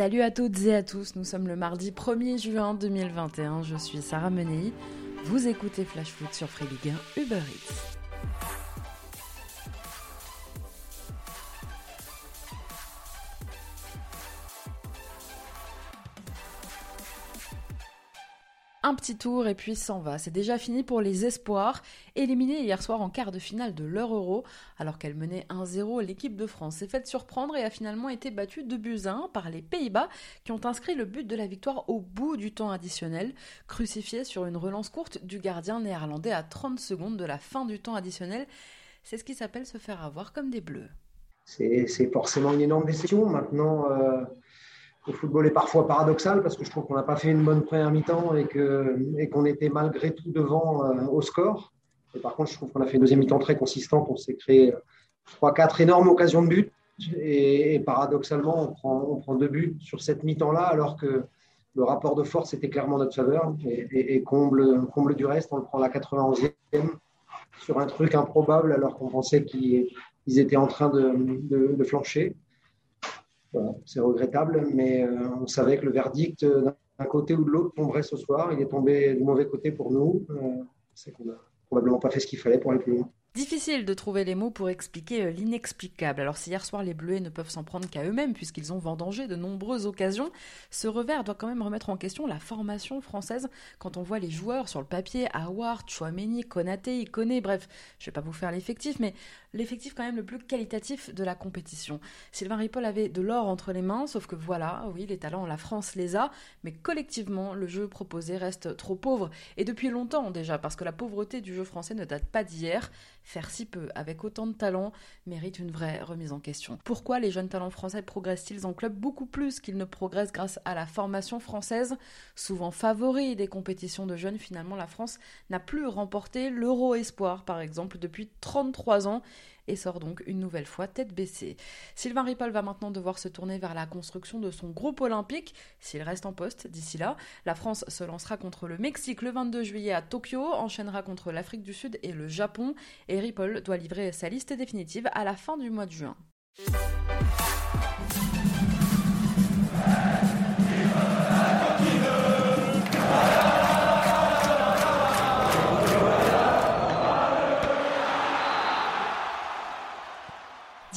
Salut à toutes et à tous, nous sommes le mardi 1er juin 2021, je suis Sarah Menei, vous écoutez Flash Foot sur Free Ligue 1 Uber Eats. Un petit tour et puis s'en va. C'est déjà fini pour les espoirs. Éliminée hier soir en quart de finale de l'Euro Euro, alors qu'elle menait 1-0, l'équipe de France s'est faite surprendre et a finalement été battue de buts 1 par les Pays-Bas qui ont inscrit le but de la victoire au bout du temps additionnel, crucifié sur une relance courte du gardien néerlandais à 30 secondes de la fin du temps additionnel. C'est ce qui s'appelle se faire avoir comme des bleus. C'est forcément une énorme déception. Maintenant, euh, le football est parfois paradoxal parce que je trouve qu'on n'a pas fait une bonne première mi-temps et qu'on était malgré tout devant euh, au score. Et par contre, je trouve qu'on a fait une deuxième mi-temps très consistante. On s'est créé trois, quatre énormes occasions de but. Et, paradoxalement, on prend, deux buts sur cette mi-temps-là, alors que le rapport de force était clairement notre faveur. Et, comble, du reste, on le prend la 91e sur un truc improbable, alors qu'on pensait qu'ils étaient en train de flancher c'est regrettable, mais euh, on savait que le verdict d'un côté ou de l'autre tomberait ce soir. Il est tombé du mauvais côté pour nous. Euh, c'est qu'on n'a probablement pas fait ce qu'il fallait pour aller plus loin. Difficile de trouver les mots pour expliquer euh, l'inexplicable. Alors si hier soir les Bleus ne peuvent s'en prendre qu'à eux-mêmes puisqu'ils ont vendangé de nombreuses occasions, ce revers doit quand même remettre en question la formation française quand on voit les joueurs sur le papier, Howard, Chouameni, Konaté, Ikoné, bref, je vais pas vous faire l'effectif, mais l'effectif quand même le plus qualitatif de la compétition. Sylvain Ripoll avait de l'or entre les mains, sauf que voilà, oui, les talents, la France les a, mais collectivement, le jeu proposé reste trop pauvre, et depuis longtemps déjà, parce que la pauvreté du jeu français ne date pas d'hier. Faire si peu avec autant de talent mérite une vraie remise en question. Pourquoi les jeunes talents français progressent-ils en club beaucoup plus qu'ils ne progressent grâce à la formation française? Souvent favori des compétitions de jeunes, finalement la France n'a plus remporté l'Euro Espoir par exemple depuis 33 ans et sort donc une nouvelle fois tête baissée. Sylvain Ripoll va maintenant devoir se tourner vers la construction de son groupe olympique, s'il reste en poste d'ici là. La France se lancera contre le Mexique le 22 juillet à Tokyo, enchaînera contre l'Afrique du Sud et le Japon, et Ripoll doit livrer sa liste définitive à la fin du mois de juin.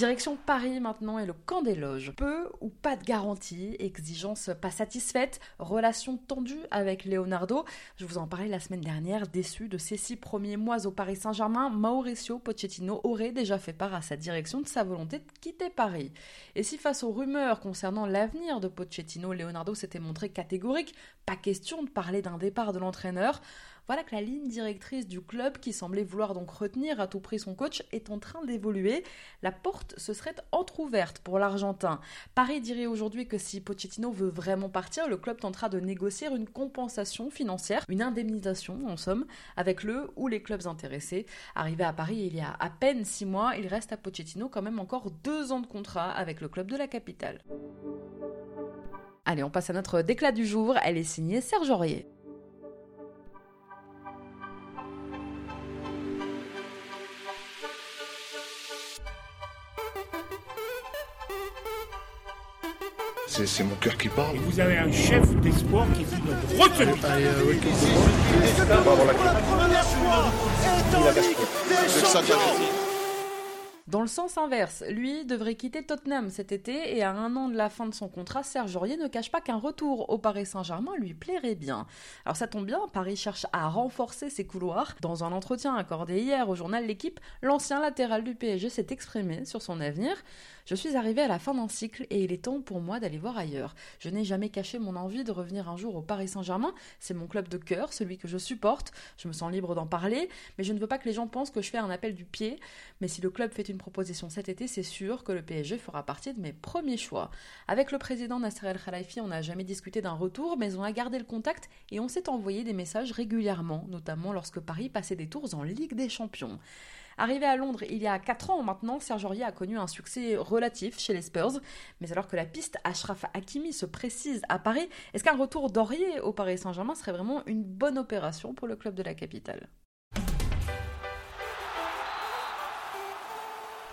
Direction Paris maintenant et le camp des loges. Peu ou pas de garantie, exigences pas satisfaites, relations tendues avec Leonardo. Je vous en parlais la semaine dernière, déçu de ses six premiers mois au Paris Saint-Germain, Mauricio Pochettino aurait déjà fait part à sa direction de sa volonté de quitter Paris. Et si face aux rumeurs concernant l'avenir de Pochettino, Leonardo s'était montré catégorique, pas question de parler d'un départ de l'entraîneur, voilà que la ligne directrice du club, qui semblait vouloir donc retenir à tout prix son coach, est en train d'évoluer. La porte se serait entr'ouverte pour l'Argentin. Paris dirait aujourd'hui que si Pochettino veut vraiment partir, le club tentera de négocier une compensation financière, une indemnisation en somme, avec le ou les clubs intéressés. Arrivé à Paris il y a à peine six mois, il reste à Pochettino quand même encore deux ans de contrat avec le club de la capitale. Allez, on passe à notre déclat du jour. Elle est signée Serge Aurier. C'est mon cœur qui parle. vous avez un chef d'espoir qui dit notre retenue. Dans le sens inverse, lui devrait quitter Tottenham cet été et à un an de la fin de son contrat, Serge Aurier ne cache pas qu'un retour au Paris Saint-Germain lui plairait bien. Alors ça tombe bien, Paris cherche à renforcer ses couloirs. Dans un entretien accordé hier au journal L'équipe, l'ancien latéral du PSG s'est exprimé sur son avenir. Je suis arrivé à la fin d'un cycle et il est temps pour moi d'aller voir ailleurs. Je n'ai jamais caché mon envie de revenir un jour au Paris Saint-Germain, c'est mon club de cœur, celui que je supporte, je me sens libre d'en parler, mais je ne veux pas que les gens pensent que je fais un appel du pied, mais si le club fait une proposition cet été, c'est sûr que le PSG fera partie de mes premiers choix. Avec le président Nasser El Khalifi, on n'a jamais discuté d'un retour, mais on a gardé le contact et on s'est envoyé des messages régulièrement, notamment lorsque Paris passait des tours en Ligue des Champions. Arrivé à Londres il y a 4 ans maintenant, Serge Aurier a connu un succès relatif chez les Spurs. Mais alors que la piste Ashraf Hakimi se précise à Paris, est-ce qu'un retour d'Aurier au Paris Saint-Germain serait vraiment une bonne opération pour le club de la capitale?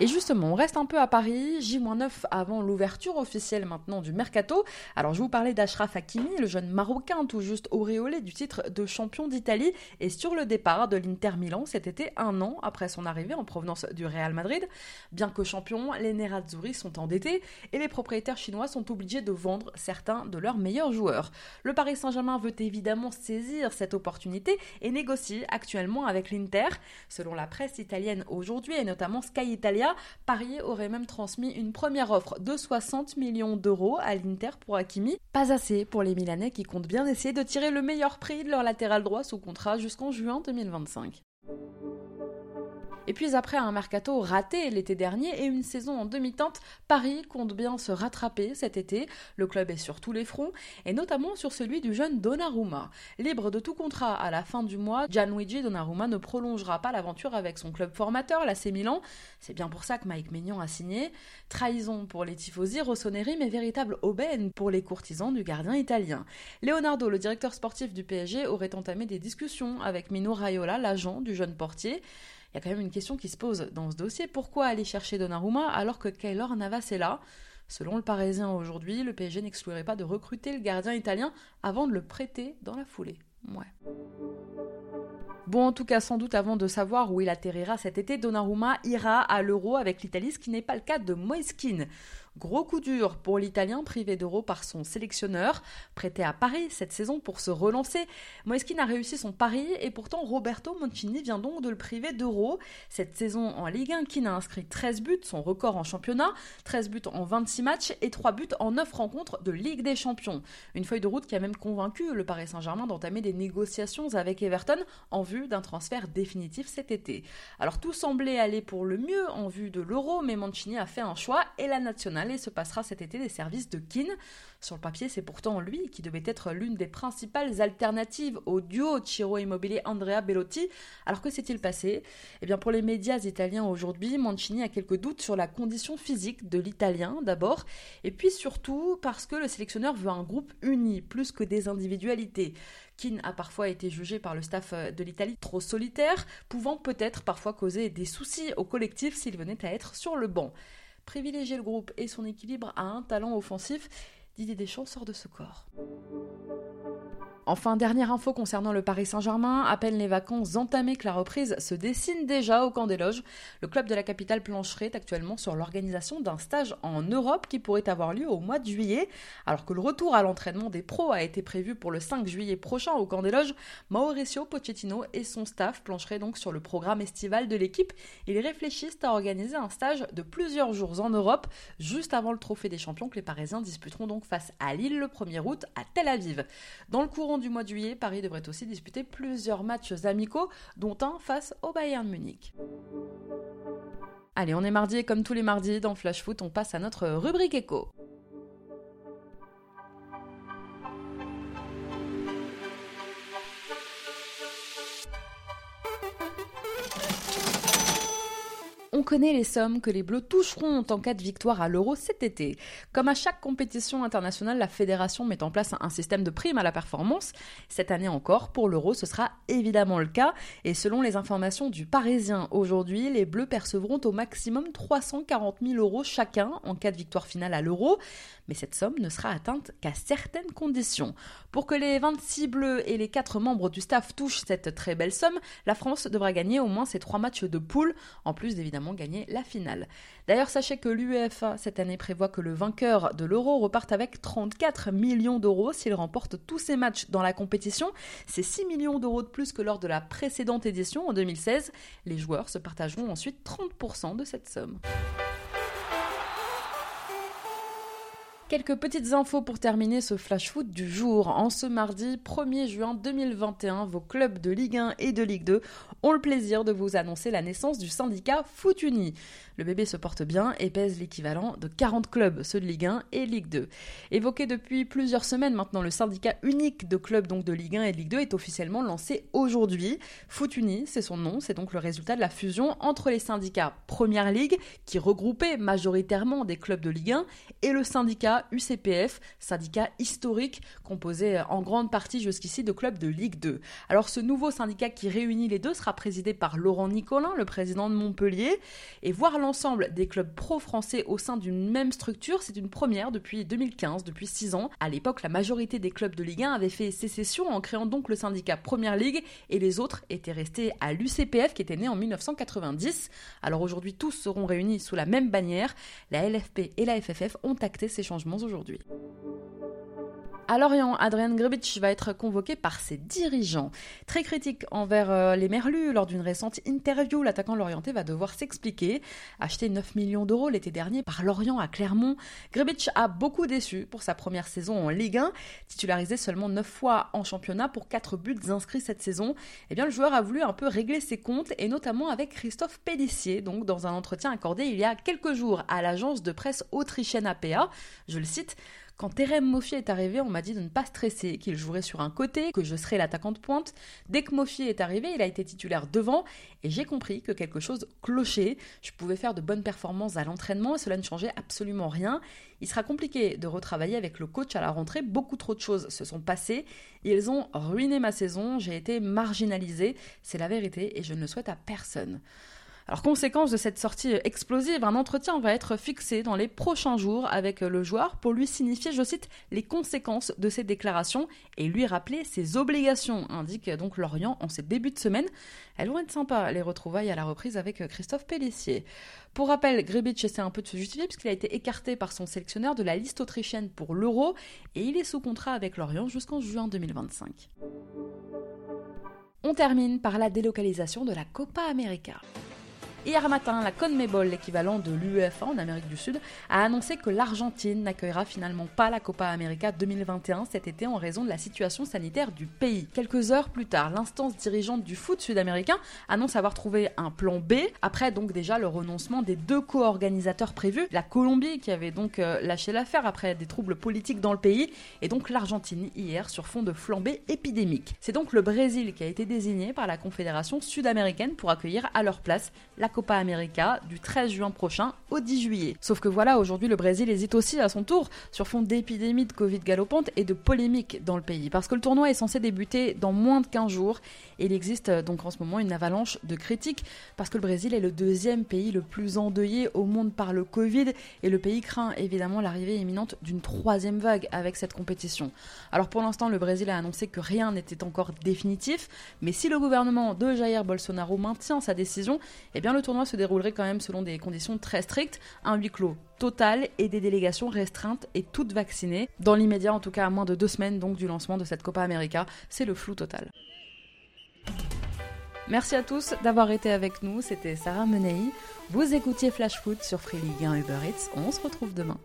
Et justement, on reste un peu à Paris, J-9 avant l'ouverture officielle maintenant du Mercato. Alors je vous parlais d'Ashraf Hakimi, le jeune Marocain tout juste auréolé du titre de champion d'Italie et sur le départ de l'Inter Milan cet été, un an après son arrivée en provenance du Real Madrid. Bien que champions, les Nerazzurri sont endettés et les propriétaires chinois sont obligés de vendre certains de leurs meilleurs joueurs. Le Paris Saint-Germain veut évidemment saisir cette opportunité et négocie actuellement avec l'Inter. Selon la presse italienne aujourd'hui et notamment Sky Italia, Paris aurait même transmis une première offre de 60 millions d'euros à l'Inter pour Hakimi. Pas assez pour les Milanais qui comptent bien essayer de tirer le meilleur prix de leur latéral droit sous contrat jusqu'en juin 2025. Et puis après un mercato raté l'été dernier et une saison en demi-teinte, Paris compte bien se rattraper cet été. Le club est sur tous les fronts et notamment sur celui du jeune Donnarumma. Libre de tout contrat à la fin du mois, Gianluigi Donnarumma ne prolongera pas l'aventure avec son club formateur, l'AC Milan. C'est bien pour ça que Mike Maignan a signé. Trahison pour les tifosi, Rossoneri, mais véritable aubaine pour les courtisans du gardien italien. Leonardo, le directeur sportif du PSG, aurait entamé des discussions avec Mino Raiola, l'agent du jeune portier. Il y a quand même une question qui se pose dans ce dossier. Pourquoi aller chercher Donnarumma alors que Kaylor Navas est là? Selon le Parisien aujourd'hui, le PSG n'exclurait pas de recruter le gardien italien avant de le prêter dans la foulée. Bon, en tout cas, sans doute avant de savoir où il atterrira cet été, Donnarumma ira à l'Euro avec l'Italie, ce qui n'est pas le cas de Moiskin. Gros coup dur pour l'Italien privé d'euros par son sélectionneur, prêté à Paris cette saison pour se relancer. Moeskin a réussi son pari et pourtant Roberto Mancini vient donc de le priver d'euros. Cette saison en Ligue 1, Keane a inscrit 13 buts, son record en championnat, 13 buts en 26 matchs et 3 buts en 9 rencontres de Ligue des Champions. Une feuille de route qui a même convaincu le Paris Saint-Germain d'entamer des négociations avec Everton en vue d'un transfert définitif cet été. Alors tout semblait aller pour le mieux en vue de l'euro, mais Mancini a fait un choix et la nationale se passera cet été des services de Keane. Sur le papier, c'est pourtant lui qui devait être l'une des principales alternatives au duo Ciro Immobilier Andrea Bellotti. Alors que s'est-il passé? Eh bien, pour les médias italiens aujourd'hui, Mancini a quelques doutes sur la condition physique de l'italien d'abord, et puis surtout parce que le sélectionneur veut un groupe uni plus que des individualités. Keane a parfois été jugé par le staff de l'Italie trop solitaire, pouvant peut-être parfois causer des soucis au collectif s'il venait à être sur le banc privilégier le groupe et son équilibre à un talent offensif, Didier Deschamps sort de ce corps. Enfin, dernière info concernant le Paris Saint-Germain, à peine les vacances entamées que la reprise se dessine déjà au camp des loges. Le club de la capitale plancherait actuellement sur l'organisation d'un stage en Europe qui pourrait avoir lieu au mois de juillet. Alors que le retour à l'entraînement des pros a été prévu pour le 5 juillet prochain au camp des loges, Mauricio Pochettino et son staff plancheraient donc sur le programme estival de l'équipe. Ils réfléchissent à organiser un stage de plusieurs jours en Europe, juste avant le trophée des champions que les Parisiens disputeront donc face à Lille le 1er août à Tel Aviv. Dans le du mois de juillet, Paris devrait aussi disputer plusieurs matchs amicaux, dont un face au Bayern Munich. Allez, on est mardi et comme tous les mardis dans Flash Foot, on passe à notre rubrique écho. Connaît les sommes que les Bleus toucheront en cas de victoire à l'Euro cet été. Comme à chaque compétition internationale, la fédération met en place un système de primes à la performance. Cette année encore, pour l'Euro, ce sera évidemment le cas. Et selon les informations du Parisien aujourd'hui, les Bleus percevront au maximum 340 000 euros chacun en cas de victoire finale à l'Euro. Mais cette somme ne sera atteinte qu'à certaines conditions. Pour que les 26 Bleus et les 4 membres du staff touchent cette très belle somme, la France devra gagner au moins ses 3 matchs de poule, en plus d'évidemment la finale. D'ailleurs, sachez que l'UEFA cette année prévoit que le vainqueur de l'Euro reparte avec 34 millions d'euros s'il remporte tous ses matchs dans la compétition. C'est 6 millions d'euros de plus que lors de la précédente édition en 2016. Les joueurs se partageront ensuite 30% de cette somme. Quelques petites infos pour terminer ce flash foot du jour. En ce mardi 1er juin 2021, vos clubs de Ligue 1 et de Ligue 2 ont le plaisir de vous annoncer la naissance du syndicat Foot Uni. Le bébé se porte bien et pèse l'équivalent de 40 clubs, ceux de Ligue 1 et Ligue 2. Évoqué depuis plusieurs semaines maintenant, le syndicat unique de clubs donc de Ligue 1 et de Ligue 2 est officiellement lancé aujourd'hui. Foot Uni, c'est son nom, c'est donc le résultat de la fusion entre les syndicats Première Ligue, qui regroupaient majoritairement des clubs de Ligue 1, et le syndicat UCPF, syndicat historique composé en grande partie jusqu'ici de clubs de Ligue 2. Alors ce nouveau syndicat qui réunit les deux sera présidé par Laurent Nicolin, le président de Montpellier, et voir l'ensemble des clubs pro-français au sein d'une même structure, c'est une première depuis 2015, depuis 6 ans. À l'époque, la majorité des clubs de Ligue 1 avaient fait sécession en créant donc le syndicat Première Ligue et les autres étaient restés à l'UCPF qui était né en 1990. Alors aujourd'hui, tous seront réunis sous la même bannière. La LFP et la FFF ont acté ces changements aujourd'hui. À Lorient, Adrian Grbic va être convoqué par ses dirigeants. Très critique envers euh, les Merlus, lors d'une récente interview, l'attaquant lorientais va devoir s'expliquer. Acheté 9 millions d'euros l'été dernier par Lorient à Clermont, Grbic a beaucoup déçu pour sa première saison en Ligue 1. Titularisé seulement 9 fois en championnat pour 4 buts inscrits cette saison, eh bien, le joueur a voulu un peu régler ses comptes et notamment avec Christophe Pellissier, donc dans un entretien accordé il y a quelques jours à l'agence de presse autrichienne APA. Je le cite quand Terem Moffier est arrivé, on m'a dit de ne pas stresser, qu'il jouerait sur un côté, que je serais l'attaquant de pointe. Dès que Moffier est arrivé, il a été titulaire devant et j'ai compris que quelque chose clochait. Je pouvais faire de bonnes performances à l'entraînement et cela ne changeait absolument rien. Il sera compliqué de retravailler avec le coach à la rentrée. Beaucoup trop de choses se sont passées. Ils ont ruiné ma saison. J'ai été marginalisé. C'est la vérité et je ne le souhaite à personne. Alors, conséquence de cette sortie explosive, un entretien va être fixé dans les prochains jours avec le joueur pour lui signifier, je cite, les conséquences de ses déclarations et lui rappeler ses obligations, indique donc Lorient en ces débuts de semaine. Elles vont être sympas, les retrouvailles à la reprise avec Christophe Pellissier. Pour rappel, Grebic essaie un peu de se justifier puisqu'il a été écarté par son sélectionneur de la liste autrichienne pour l'Euro et il est sous contrat avec Lorient jusqu'en juin 2025. On termine par la délocalisation de la Copa América. Hier matin, la CONMEBOL, l'équivalent de l'UEFA en Amérique du Sud, a annoncé que l'Argentine n'accueillera finalement pas la Copa América 2021 cet été en raison de la situation sanitaire du pays. Quelques heures plus tard, l'instance dirigeante du foot sud-américain annonce avoir trouvé un plan B, après donc déjà le renoncement des deux co-organisateurs prévus, la Colombie qui avait donc euh, lâché l'affaire après des troubles politiques dans le pays, et donc l'Argentine hier sur fond de flambée épidémique. C'est donc le Brésil qui a été désigné par la Confédération sud-américaine pour accueillir à leur place la Copa América du 13 juin prochain au 10 juillet. Sauf que voilà, aujourd'hui le Brésil hésite aussi à son tour sur fond d'épidémie de Covid galopante et de polémiques dans le pays. Parce que le tournoi est censé débuter dans moins de 15 jours et il existe euh, donc en ce moment une avalanche de critiques parce que le Brésil est le deuxième pays le plus endeuillé au monde par le Covid et le pays craint évidemment l'arrivée imminente d'une troisième vague avec cette compétition. Alors pour l'instant, le Brésil a annoncé que rien n'était encore définitif, mais si le gouvernement de Jair Bolsonaro maintient sa décision, eh bien le le tournoi se déroulerait quand même selon des conditions très strictes, un huis clos total et des délégations restreintes et toutes vaccinées. Dans l'immédiat, en tout cas à moins de deux semaines donc du lancement de cette Copa América, c'est le flou total. Merci à tous d'avoir été avec nous, c'était Sarah Menei. Vous écoutiez Flash Foot sur Free League 1 Uber Eats, on se retrouve demain.